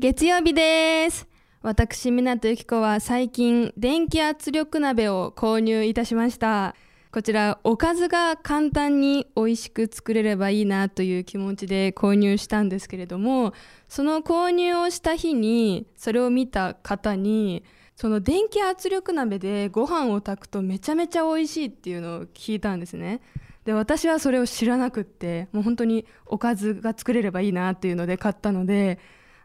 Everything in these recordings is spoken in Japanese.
月曜日です。私湊由紀子は最近電気圧力鍋を購入いたしました。こちらおかずが簡単に美味しく作れればいいなという気持ちで購入したんですけれどもその購入をした日にそれを見た方にその電気圧力鍋でご飯を炊くとめちゃめちゃ美味しいっていうのを聞いたんですね。で私はそれを知らなくってもう本当におかずが作れればいいなっていうので買ったので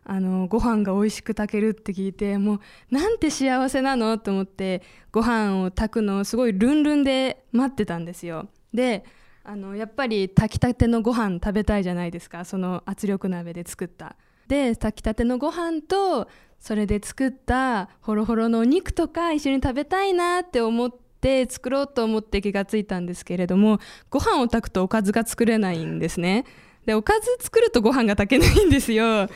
あのご飯が美味しく炊けるって聞いてもうなんて幸せなの？と思ってご飯を炊くのをすごいルンルンで待ってたんですよ。であのやっぱり炊きたてのご飯食べたいじゃないですか。その圧力鍋で作った。で炊きたてのご飯とそれで作ったホロホロのお肉とか一緒に食べたいなって思って作ろうと思って気がついたんですけれどもご飯を炊くとおかずが作れないんですね。でおかず作るとご飯が炊けないんですよ。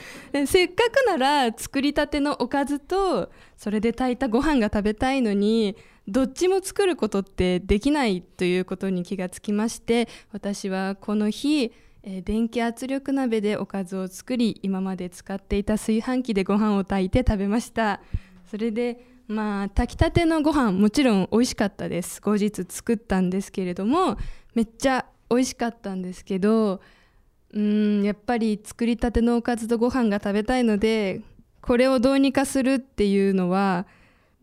せっかくなら作りたてのおかずとそれで炊いたご飯が食べたいのにどっちも作ることってできないということに気がつきまして私はこの日え、電気圧力鍋でおかずを作り今まで使っていた炊飯器でご飯を炊いて食べました。それでまあ炊きたてのご飯もちろん美味しかったです。後日作ったんですけれどもめっちゃ美味しかったんですけどうんやっぱり作りたてのおかずとご飯が食べたいのでこれをどうにかするっていうのは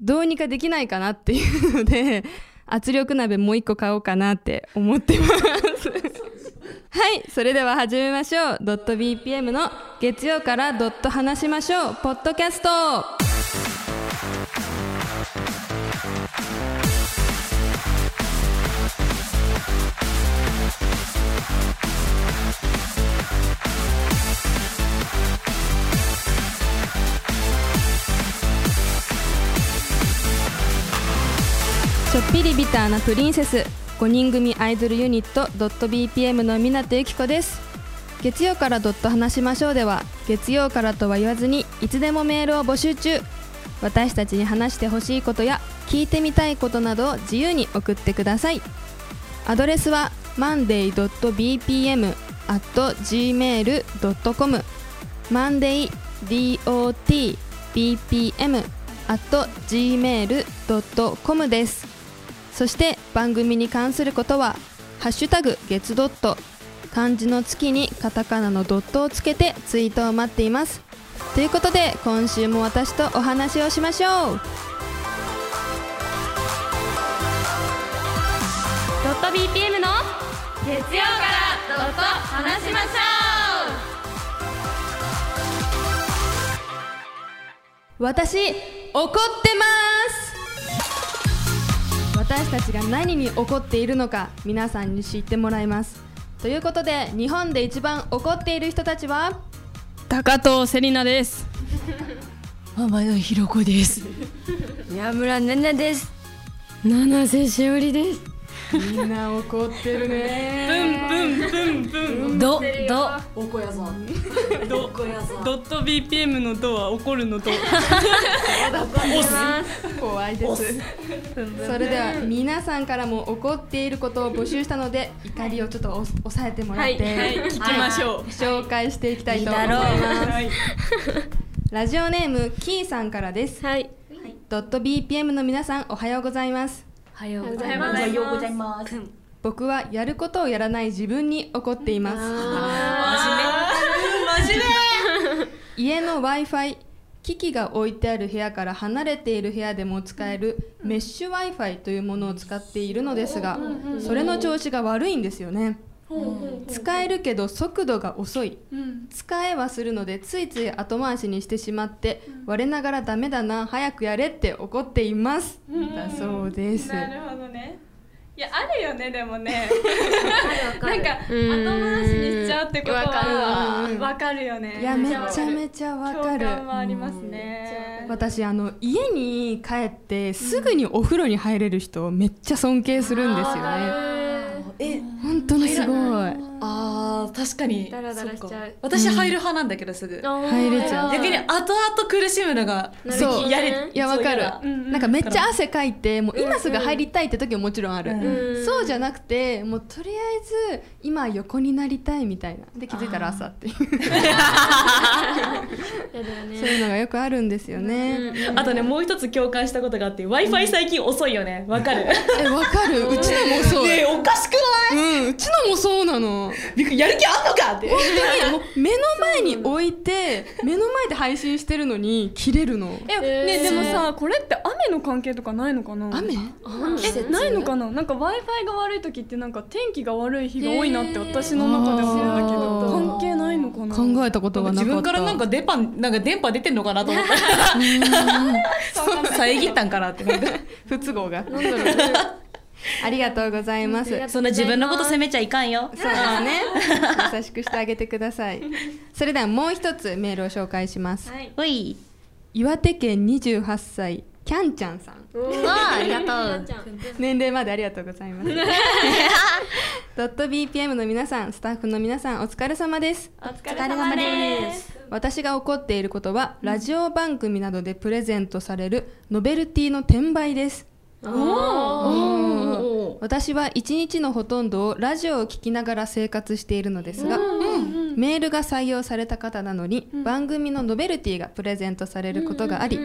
どうにかできないかなっていうので圧力鍋もう一個買おうかなって思ってます。はいそれでは始めましょう。ドット BPM の月曜からドット話しましょう。ポッドキャストビターなプリンセス。5人組アイドルユニットドット BPM の湊由紀子です。月曜からドット話しましょうでは月曜からとは言わずにいつでもメールを募集中。私たちに話してほしいことや聞いてみたいことなどを自由に送ってください。アドレスは monday.bpm.gmail.com monday.bpm.gmail.com です。そして番組に関することは「ハッシュタグ月ドット」漢字の月にカタカナのドットをつけてツイートを待っています。ということで今週も私とお話をしましょう。ドット BPM の月曜からドット話しましょう。私怒ってます私たちが何に怒っているのか皆さんに知ってもらいます。ということで日本で一番怒っている人たちは？高藤セリナです。天野ひろ子です。宮村ねねです。七瀬しおりですみんな怒ってるね。ブンブンブンブン。どど。おこやさん。ドこやさん。ドット BPM のドは怒るのド 怖いです。それでは皆さんからも怒っていることを募集したので怒りをちょっとお抑えてもらって、はい。聞きましょう、紹介していきたいと思いいいだますはい。ラジオネームキーさんからです。はい。ドット BPM の皆さんおはようございます。おはようございます。おはようございます。僕はやることをやらない自分に怒っています。真面家の w i f i 機器が置いてある部屋から離れている部屋でも使えるメッシュ w i f i というものを使っているのですがそれの調子が悪いんですよね使えるけど速度が遅い。使えはするのでついつい後回しにしてしまって我ながらダメだな早くやれって怒っています。だそうです。なるほどね。いやあるよねでもね。なんか後回しにしちゃうってことわかる。わはわかるよね。いやめちゃめちちゃわか共る感はありますね。私あの家に帰ってすぐにお風呂に入れる人をめっちゃ尊敬するんですよねえ本当にすごいあー確かに。ダラダラしちゃう。そっか。私入る派なんだけどすぐ、入れちゃう。逆に後々苦しむのがそう。やれいやわかる。なんかめっちゃ汗かいてもう今すぐ入りたいって時ももちろんある、うんそうじゃなくてもうとりあえず今横になりたいみたいな。で気づいたら朝っていう。そういうのがよくあるんですよね、あとねもう一つ共感したことがあって w i f i 最近遅いよね。わかる？えわかる？うちのもそう、ねえおかしくない？うんうちのもそうなの びっくりやる気あんのかって。本当にもう 目の前に置いて目の前で配信してるのに切れるの。えねでもさこれって雨の関係とかないのかな？雨？えないのかな？なんか w i f i が悪い時ってなんか天気が悪い日が多いなって私の中で思うんだけど関係ないのかな？考えたことがなかった。自分からなんか電波なんか電波出てんのかなと思った。遮ったんかなって。なんか不都合がありがとうございます。そんな自分のこと責めちゃいかんよ。そうですね。優しくしてあげてください。それではもう一つメールを紹介します、はい。おい。岩手県28歳キャンちゃんさん。わあありがとう。年齢までありがとうございます。ドット BPM の皆さんスタッフの皆さんお疲れ様です。お疲れ様です。私が怒っていることはラジオ番組などでプレゼントされるノベルティの転売です。お私は一日のほとんどをラジオを聞きながら生活しているのですが、メールが採用された方なのに、番組のノベルティがプレゼントされることがあり、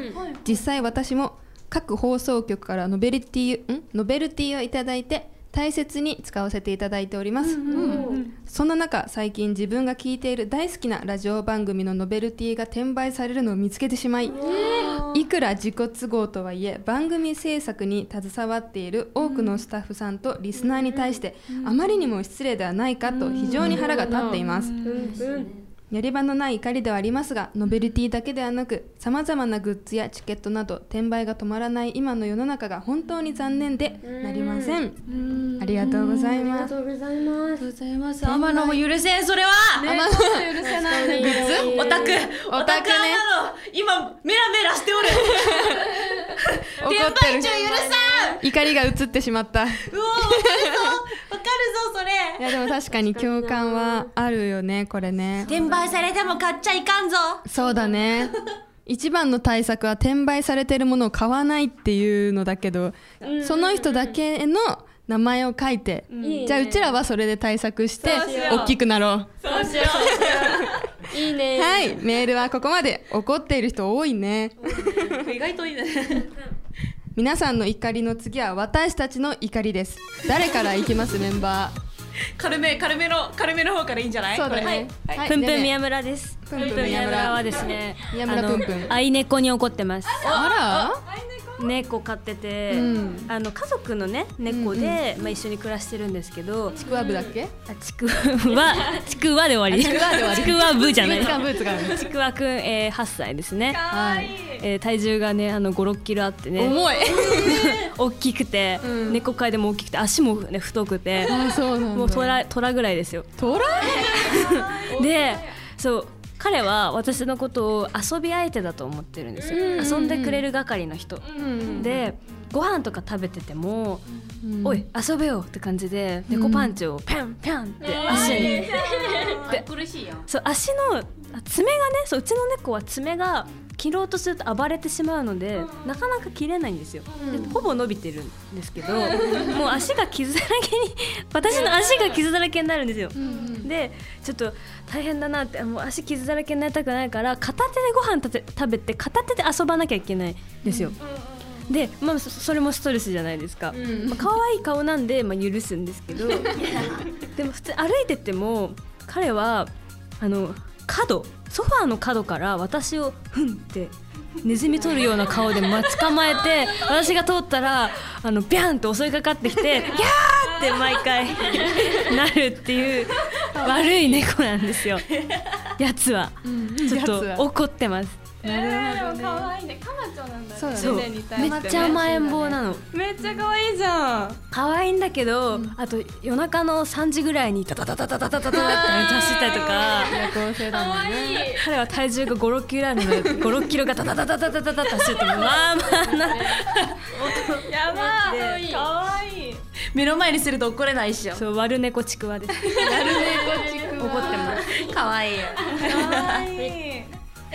実際私も各放送局からノベルティん？ノベルティをいただいて大切に使わせていただいております、そんな中最近自分が聞いている大好きなラジオ番組のノベルティが転売されるのを見つけてしまい、いくら自己都合とはいえ番組制作に携わっている多くのスタッフさんとリスナーに対してあまりにも失礼ではないかと非常に腹が立っています。やり場のない怒りではありますがノベルティだけではなくさまざまなグッズやチケットなど転売が止まらない今の世の中が本当に残念でなりません。ありがとうございます。とうございます。ございます天野も許せんそれは。許せない。オタク。オタクね。なの。今メラメラしておる。怒ってる。怒りが移ってしまった。いうわわかるぞわかるぞそれ。やでも確かに共感はあるよねこれね。転売されても買っちゃいかんぞ。そうだね。一番の対策は転売されてるものを買わないっていうのだけど、その人だけの名前を書いて、じゃあうちらはそれで対策してそうしよう。大きくなろう。そうしよいいね。はい。メールはここまで。怒っている人多いね。意外といいね。皆さんの怒りの次は私たちの怒りです。誰からいきますメンバー？軽め軽めの軽めの方からいいんじゃない？そうだね。はい。ぷんぷんねね宮村です。ぷんぷんぷんぷん宮宮村村はですね、宮村ぷんぷん。あの愛猫に怒ってます。あ猫飼ってて、うん。あの家族のね猫で、まあ一緒に暮らしてるんですけどら、ちくわぶだっけ？あちくわ ちくわで終わり。ちくわで終わり。ちくわぶじゃない。ち。くわブーツがある。ちくん、えー、8歳ですね。はい。えー、体重がねあの5、6キロあってね。重い。大きくて、ん。猫界でも大きくて足もね太くて。あそうなんだ。もう虎虎ぐらいですよ。トラ でそう彼は私のことを遊び相手だと思ってるんですよ、遊んでくれる係の人、うん。でご飯とか食べてても「うん。おい遊べよ」って感じで猫パンチをピャンピャンって足に、で苦しいやん。そう足のあ爪がねそううちの猫は爪が切ろうとすると暴れてしまうのでなかなか切れないんですよ、でほぼ伸びてるんですけどもう足が傷だらけに 私の足が傷だらけになるんですよ、でちょっと大変だなってもう足傷だらけになりたくないから片手でご飯たて食べて片手で遊ばなきゃいけないんですよ、で、まあ、そそれもストレスじゃないですか、まあ可愛い顔なんで、まあ、許すんですけど。でも普通歩いてても彼はあの角ソファーの角から私をふんってネズミ取るような顔で待ち構えて私が通ったらあのビャンと襲いかかってきて「ギャー!」って毎回 なるっていう悪い猫なんですよ。やつは。ちょっと怒ってますえー、でも可愛いねかなちゃんなんだそうだね。そうね。に対めっちゃ甘えん坊なの。めっちゃ可愛いじゃん。可愛いんだけど、あと夜中の3時ぐらいにタタタタタタタタタって走ったりとか夜行性だもんね彼は体重が5、6キロあるので5、6キロがタタタタタタタタって走ってもまあまあなやばい可愛い目の前にすると怒れないっしょそう悪猫ちくわです怒ってます可愛いよ可愛いえ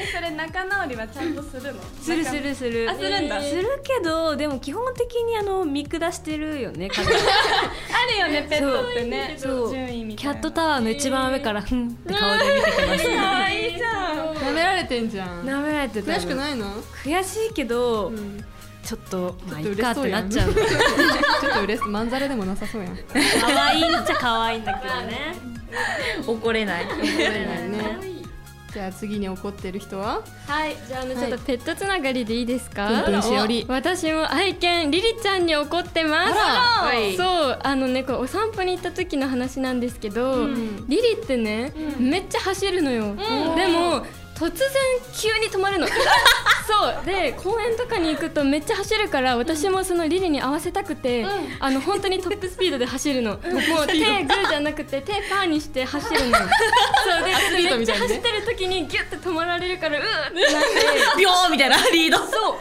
それ仲直りはちゃんとするの？するするする。あするんだ。するけどでも基本的にあの見下してるよね あるよねペットってね。そう。キャットタワーの一番上からふんって顔で見てきます。可愛いじゃん。舐められてんじゃん。舐められてた悔しくないの？悔しいけど、ん。ちょっとまあいちょっかってなっちゃう。ちょっと嬉しまんざらでもなさそうやん。可愛いっちゃ可愛いんだけどね。怒れない。ねじゃあ次に怒ってる人は？はい、じゃああのはいちょっとペットつながりでいいですか？プンプンしおりお私も愛犬リリちゃんに怒ってます。あらそう、あのねこうお散歩に行った時の話なんですけど、リリってね、めっちゃ走るのよ。でも突然急に止まるの。そう。で公園とかに行くとめっちゃ走るから私もそのリリに合わせたくて、あの本当にトップスピードで走るの。もう手グーじゃなくて手パーにして走るの。そうでめっちゃ走ってる時にギュッて止まられるからうーってなって。ビョーみたいなリード。そう。本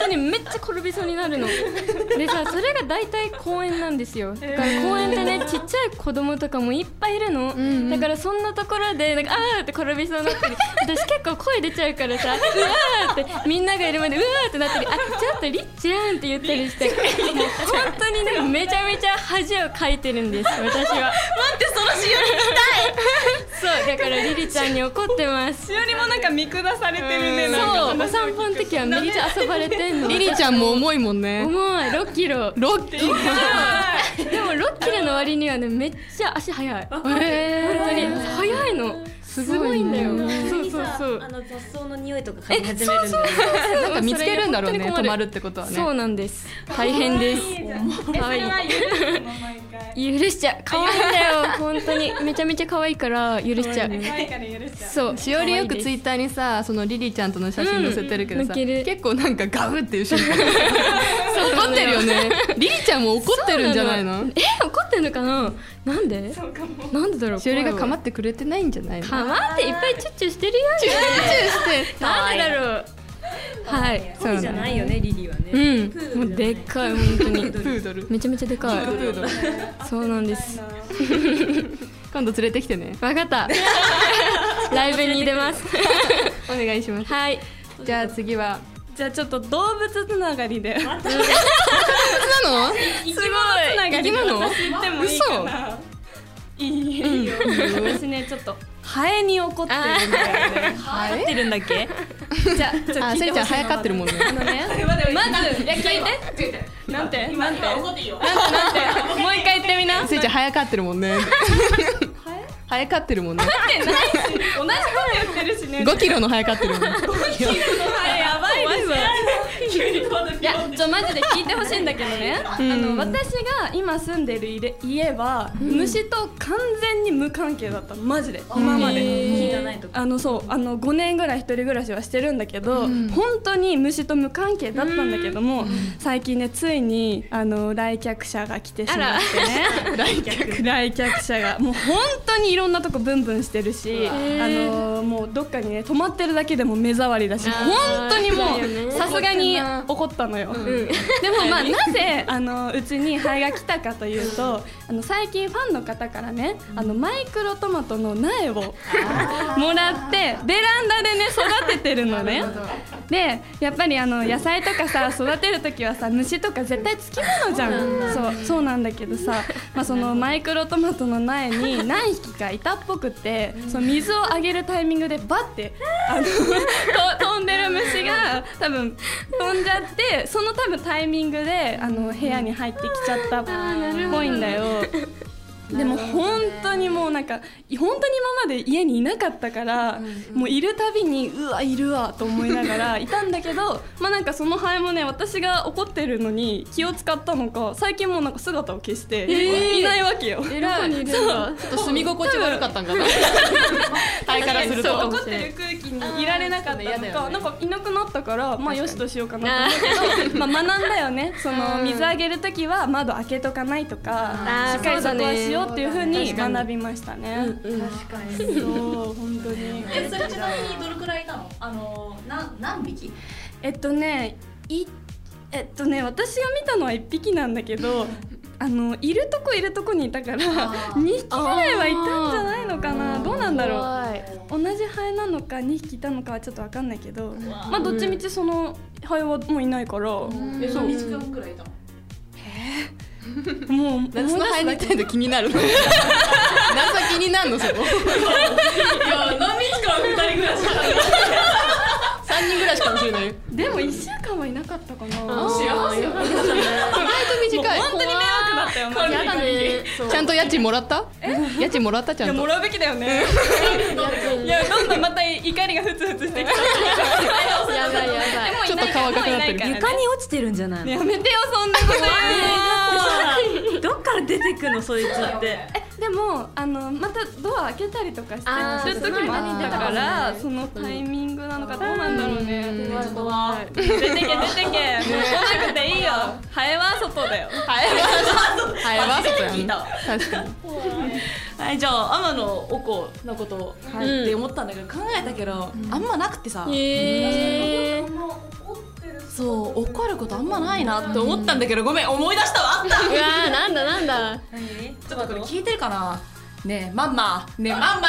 当にめっちゃ転びそうになるの。でさそれが大体公園なんですよ。だから公園ってねちっちゃい子供とかもいっぱいいるの、ん。だからそんなところでなんかあーって転びそうになったり私結構声出ちゃうからさうわーってみんながいるまでうわーってなったりあちょっとりっちゃんって言ったりしてもう本当にねめちゃめちゃ恥をかいてるんです私は。待ってそのしそうだからリリちゃんに怒ってます。しおりもなんか見下されてるねなんか。そうお散歩の時はめっちゃ遊ばれてんの。リリちゃんも重いもんね。重い。6キロ。ロッキーでも6キロの割にはねめっちゃ足速い。本当に。速いのすごいんだよそうそうそう。あの雑草の匂いとか嗅ぎ始めるんだ。よねなんか見つけるんだろうね。止まるってことはね。そうなんです。大変です。可愛い許しちゃう。可愛いんだよ本当に。めちゃめちゃ可愛いから許しちゃう。そう。しおりよくツイッッターにさそのリリちゃんとの写真載せてるけどさ、うん。結構なんかガブってい う瞬間怒ってるよね。リリちゃんも怒ってるんじゃないの？え怒ってんのかな？なんで？なんでだろう？しおりが構っってくれてないんじゃないの？かまっていっぱいチュッチュしてるよチュッして。なんでだろう？はい そうじゃないよねリリーはね。うんもうでっかい本当に。プードル。めちゃめちゃでかい。そうなんです。今度連れてきてね。わかった。ライブに出ます。お願いします。はい。じゃあ次は。じゃあちょっと動物つながりで。なのすごい。つながり。で生き物？私言ってもいいかな。いいいいよ。私ねちょっとハエに怒ってるんだよねハエ？ってるんだっけ？じゃあちょっとあ聞いてほしいせりちゃん早かってるもんね。あのねまずいや聞いて。なんてなんて？なんて？なんて？もう一回言ってみな。せりちゃん早かってるもんね。早かってるもんね。同じこと言ってるしね。5キロの早かってるもん。ねハエやばいですいやちょマジで聞いてほしいんだけどね、あの私が今住んでる家家は、虫と完全に無関係だった。のマジで。今まで。火がないとか。あのそう。あの5年ぐらい一人暮らしはしてるんだけど、本当に虫と無関係だったんだけども、最近ねついにあの来客者が来てしまってね。来客。来客者が。もう本当にいろんなとこブンブンしてるしあのもうどっかにね泊まってるだけでも目障りだし本当にもうさすがに怒ったのよ、でもまあなぜ あのうちにハエが来たかというとあの最近ファンの方からねあのマイクロトマトの苗をもらってベランダでね育ててるのね。でやっぱりあの野菜とかさ育てる時はさ虫とか絶対つきものじゃん。そうそうなんだけどさ、まあ、そのマイクロトマトの苗に何匹かいたっぽくってその水をあげるタイミングでバッてあのと飛んでる虫が多分飛んじゃってその多分タイミングであの部屋に入ってきちゃったっぽいんだよ。でも本当にもうなんか本当に今まで家にいなかったから、もういるたびにうわいるわと思いながら いたんだけどまあなんかそのハエもね私が怒ってるのに気を使ったのか最近もうなんか姿を消して、いないわけよ。えらいちょっと住み心地悪かったんかな。タイ からすると怒ってる空気にいられなかったのか、ねなんかいなくなったからまあよしとしようかなと思うけど まあ学んだよね。その水あげる時は窓開けとかないとかしっかりそこはしようっていうふうに学びましたね。確かに。そう本当に。えそれちなみにどれくらいいたの？あのな何匹？えっとねいえっとね私が見たのは1匹なんだけど あのいるとこいるとこにいたから2匹ぐらいはいたんじゃないのかな。どうなんだろう。同じハエなのか2匹いたのかはちょっとわかんないけどまあどっちみちそのハエはもういないから。えそう日間くらいいたの？思い出夏のハエにいたいの気になるの。夏は気になるのそこ。いや何日間二人ぐらいしか3人ぐらいしかもしれない。でも1週間はいなかったかな。幸せ。意外と短い。本当に迷惑だったよちゃんと家賃もらった？家賃もらったちゃんと？いやもらうべきだよね。いやどんどんまた怒りがふつふつしてきた。やくなってる。床に落ちてるんじゃないの？やめてよそんなこと。どっから出てくのそいつって。えでもあのまたドア開けたりとかしてる時もあったからそのタイミングなのかどうなんだろうね。はい出てけ出てけ。来なくていいよ。ハエは外だよ。ハエはハエは外確かにはいじゃあ天野おこのことはいって思ったんだけど考えたけどあんまなくてさ。へえそう怒ることあんまないなって思ったんだけどごめん思い出したわ。あった。うわーなんだなんだ。ちょっとこれ聞いてるかな？ねえマンマ。ねえマン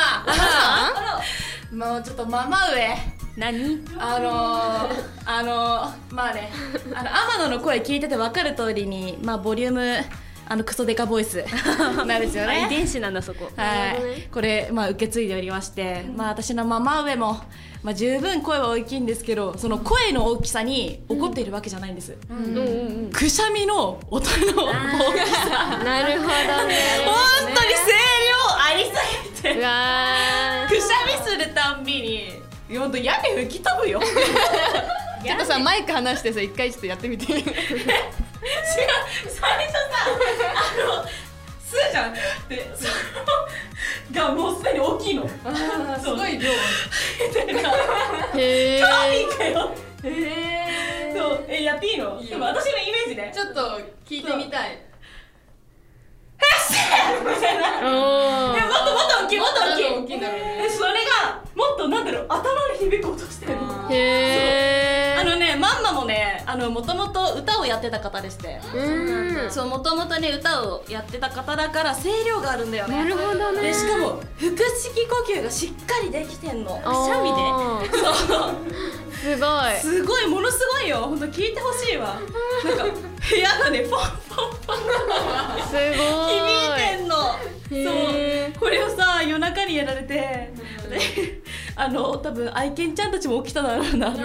マもうちょっとママ上。何？あのー、あのー、まあねあの天野の声聞いてて分かる通りにまあボリュームあのクソデカボイス。なんですよあ遺ね伝子なんだそこ。はい、これ、まあ、受け継いでおりまして、まあ、私のママ上も、まあ、十分声は大きいんですけどその声の大きさに怒っているわけじゃないんです、くしゃみの音の大きさ。なるほどね。本当に声量ありすぎて。くしゃみするたんびに本当屋根吹き飛ぶよ。ちょっとさマイク離してさ一回ちょっとやってみて 最初さあの「す」じゃんでそのがもうすでに大きいの。すごい量。ー。へえ神かよ。そう。えやっていいの？でも私のイメージねちょっと聞いてみたい。おー。えもっともっと大きいもっと大きい。それがもっとなんだろう頭に響く音してる。のへあのねマもねあのもともと歌をやってた方でして。そうもともとね歌をやってた方だから声量があるんだよね。なるほどね。でしかも腹式呼吸がしっかりできてんの。くしゃみで。そう。すごい。すごいものすごいよ。本当聞いてほしいわ。なんか部屋がねポンポンポンすごい響いてんのへそうこれをさ夜中にやられてであの多分愛犬ちゃんたちも起きただろうなって。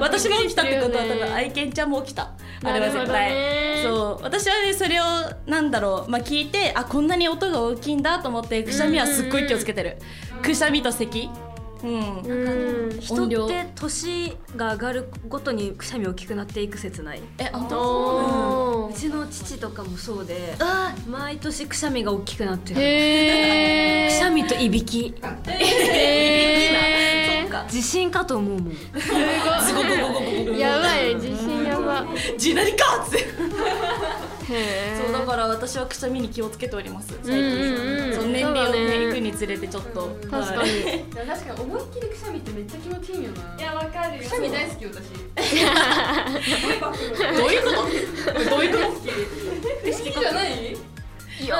私も起きたってことは多分愛犬ちゃんも起きた。あれは絶対。そう。私はねそれをなんだろう。まあ聞いてあこんなに音が大きいんだと思ってくしゃみはすっごい気をつけてる。くしゃみと咳うん。うん。人って年が上がるごとにくしゃみ大きくなっていく説ない。え本当おう。ちの父とかもそうで毎年くしゃみが大きくなってる。へ くしゃみといびき。え そっか。地震かと思うもん。やばい。地震やば。地鳴りかっつって。へそうだから私はくしゃみに気をつけております最うんうんうん。近。そう年齢をねねいくにつれてちょっと。確かに。確かに思いっきりくしゃみってめっちゃ気持ちいいよな。いやわかるよ。くしゃみ大好き私。どういうこと？どういうこと？好きじゃない？くしゃ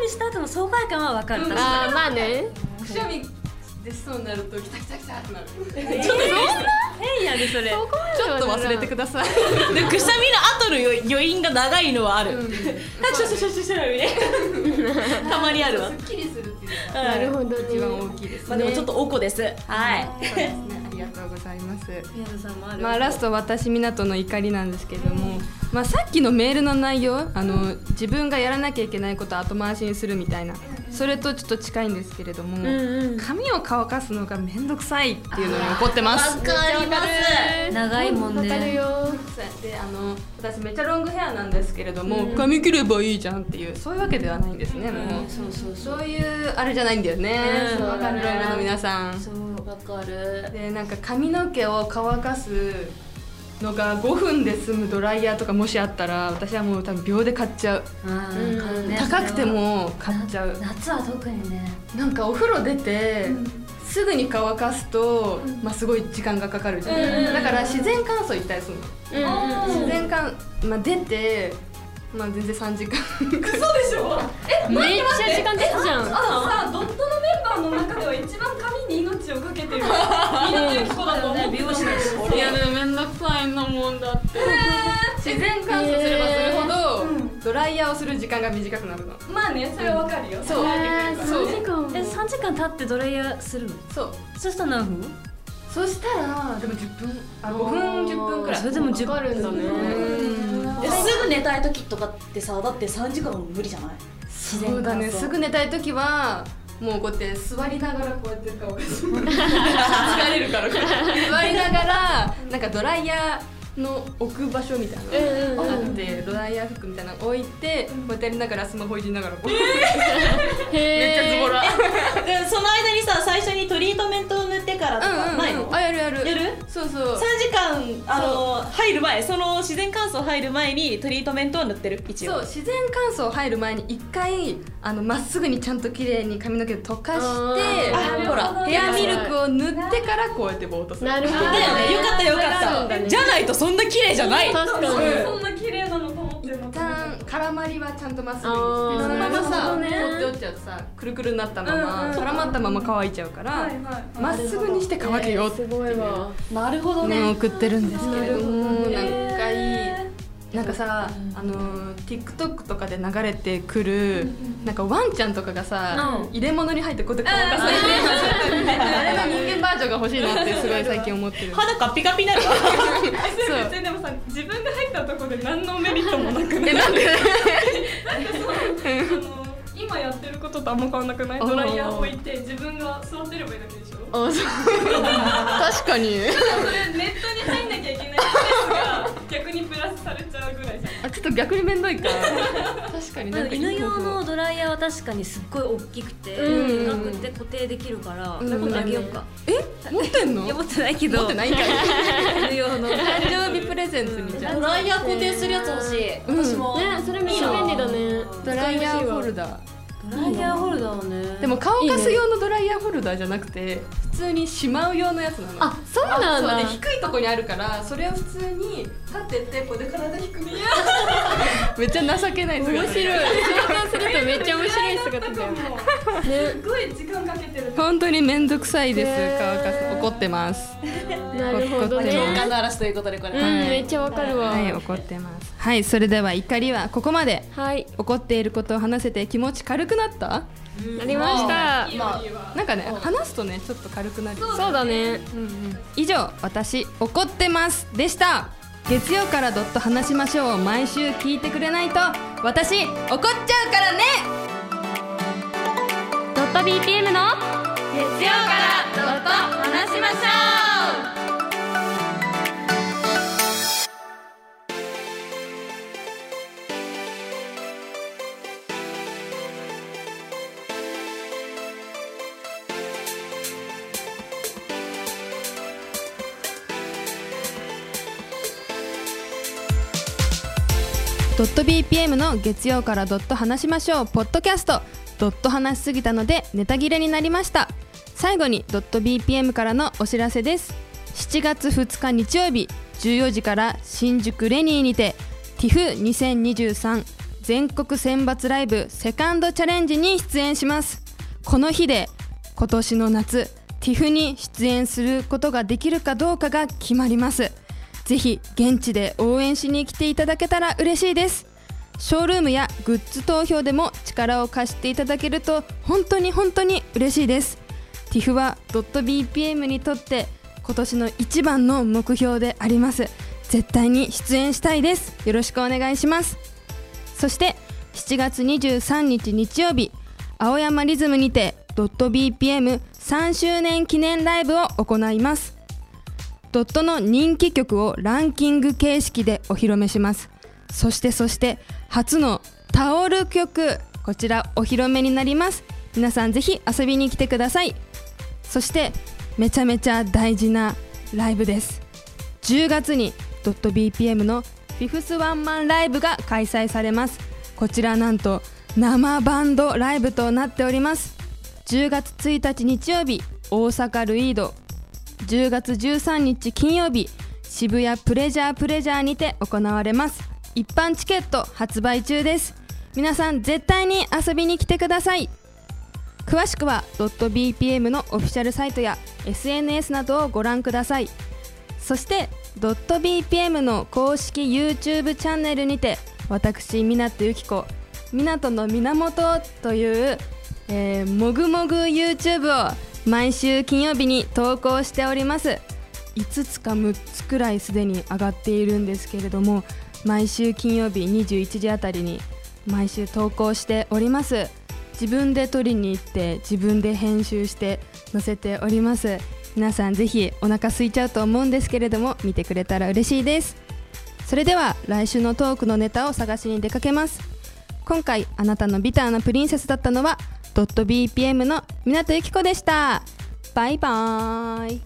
みした後の爽快感は分かる。確かあーまあね。くしゃみ出しそうになるときたきたきたってなる。に変やでそれちょっと忘れてください。でくしゃみの後の余余韻が長いのはある、あちょちょちょちょちょみたまにあるわすっきりするっていうのがなるほどね一番大きいですまあでもちょっとおこですはいそうですねありがとうございます宮田さんもあるまあラスト私湊の怒りなんですけれども、まあ、さっきのメールの内容あの自分がやらなきゃいけないことを後回しにするみたいなそれとちょっと近いんですけれども、うんうん。髪を乾かすのがめんどくさいっていうのに怒ってます。わかります。長いもんわかるねよであの私めっちゃロングヘアなんですけれども、髪切ればいいじゃんっていうそういうわけではないんですね、もう。そうそうそう。そういうあれじゃないんだよね、うんそうわかるロングの皆さん。そうわかる。でなんか髪の毛を乾かすのが5分で済むドライヤーとかもしあったら私はもう多分秒で買っちゃう、うん。高くても買っちゃう。夏は特にね。なんかお風呂出て、すぐに乾かすと、まあ、すごい時間がかかるじゃん、だから自然乾燥行ったりするの、うんうん自然乾、まあ、出て、まあ全然3時間。めっちゃ時間出たじゃん。さドットのメンバーの中では一番髪に命をかけてる。美容師ですいやでもめんどくさいのもんだって。自然乾燥すればするほど、ドライヤーをする時間が短くなるの。まあねそれはわかるよ。そう。そう。え3時間経ってドライヤーするの？そう。そしたら何分？そしたらでも10分。あ5分10分くらい。それでも10かかるんだね。ですぐ寝たい時とかってさだって3時間無理じゃない？自然そうだね。すぐ寝たい時はもうこうやって座りながらこうやって顔が 疲れるから 座りながらなんかドライヤーの置く場所みたいなのがあってドライヤー服みたいなの置いてこうやってやりながらスマホいじりながらこう。めっちゃズボラ。でその間にさ最初にトリートメントを塗ってからとかないの、あやるやる。やる？そうそう。3時間あの入る前その自然乾燥入る前にトリートメントを塗ってる一応。そう自然乾燥入る前に一回あのまっすぐにちゃんと綺麗に髪の毛を溶かしてあほらヘアミルクを塗ってからこうやってボートする。なるほどよかったよかった。じゃないとそんな綺麗じゃない。確かに。そんな綺麗なのと思ってるの一旦絡まりはちゃんとまっすぐにして。そのままさね。放っておっちゃうとさくるくるになったまま、うんうん絡まったまま乾いちゃうからはいはい。ま、っすぐにして乾けよう。ってすごいわ。なるほどね。ね送ってるんですけれどもななんかさ、あのー TikTok とかで流れてくる、なんかワンちゃんとかがさ、入れ物に入ってこうやって乾かされてる、あれの人間バージョンが欲しいなってすごい最近思ってる。肌カピカピになるわ。そう。で？もさ自分が入ったところで何のメリットもなくない？えなん今やってることとあんま変わんなくない？ドライヤー置いて自分が座ってればいいだけでしょあそう。確かに。それネットに入んなきゃいけないスペースが逆にプラスされちゃうぐらいじゃん。あちょっと逆にめんどいか。確かになんか犬用のドライヤーは確かにすっごい大きくてうん。長くて固定できるからうん。今度あげようか。え？持ってんの？いや持ってないけど。持ってないんかい 犬用の。誕生日プレゼントにじゃあドライヤー固定するやつ欲しい、うん。私も、ねそれめっちゃ便利だねドライヤーホルダー。ドライヤーホルダーね。でも顔かす用のドライヤーホルダーじゃなくて普通にしまう用のやつなの。あそうなんだ。そう。で低いとこにあるからそれを普通に立ってってこうで体低く。見めっちゃ情けない姿面白い。想像するとめっちゃ面白い姿だよすごい時間かけてる。本当に面倒くさいです乾かす怒ってます。なるほど怒ってね共感の嵐ということでこれ、うんめっちゃわかるわ。はい怒ってます。はいそれでは怒りはここまで。はい。怒っていることを話せて気持ち軽くなった？なりました。まなんかね話すとねちょっと軽くなる。そうだね。以上私怒ってますでした月曜からドット話しましょうを毎週聞いてくれないと私怒っちゃうからね。ドット BPM の月曜からドット話しましょ BPM の月曜からドット話しましょう。ポッドキャストドット話しすぎたのでネタ切れになりました。最後にドット BPM からのお知らせです。7月2日日曜日14時から新宿レニーにて TIFF2023 全国選抜ライブセカンドチャレンジに出演します。この日で今年の夏 TIFF に出演することができるかどうかが決まります。ぜひ現地で応援しに来ていただけたら嬉しいです。ショールームやグッズ投票でも力を貸していただけると本当に本当に嬉しいです。TIFF は .bpm にとって今年の一番の目標であります。絶対に出演したいです。よろしくお願いします。そして7月23日日曜日青山リズムにて .bpm3 周年記念ライブを行います。ドットの人気曲をランキング形式でお披露目します。そしてそして初のタオル曲こちらお披露目になります。皆さんぜひ遊びに来てください。そしてめちゃめちゃ大事なライブです。10月にドット .bpm のフィフスワンマンライブが開催されます。こちらなんと生バンドライブとなっております。10月1日日曜日大阪ルイード10月13日金曜日渋谷プレジャープレジャーにて行われます。一般チケット発売中です。皆さん絶対に遊びに来てください。詳しくは .bpm のオフィシャルサイトや SNS などをご覧ください。そして .bpm の公式 YouTube チャンネルにて私湊由紀子湊の源という、えーもぐもぐ YouTube を毎週金曜日に投稿しております。5つか6つくらいすでに上がっているんですけれども毎週金曜日21時あたりに毎週投稿しております。自分で撮りに行って自分で編集して載せております。皆さんぜひお腹空いちゃうと思うんですけれども見てくれたら嬉しいです。それでは来週のトークのネタを探しに出かけます。今回あなたのビターなプリンセスだったのは .bpm の湊由紀子でした。バイバーイ。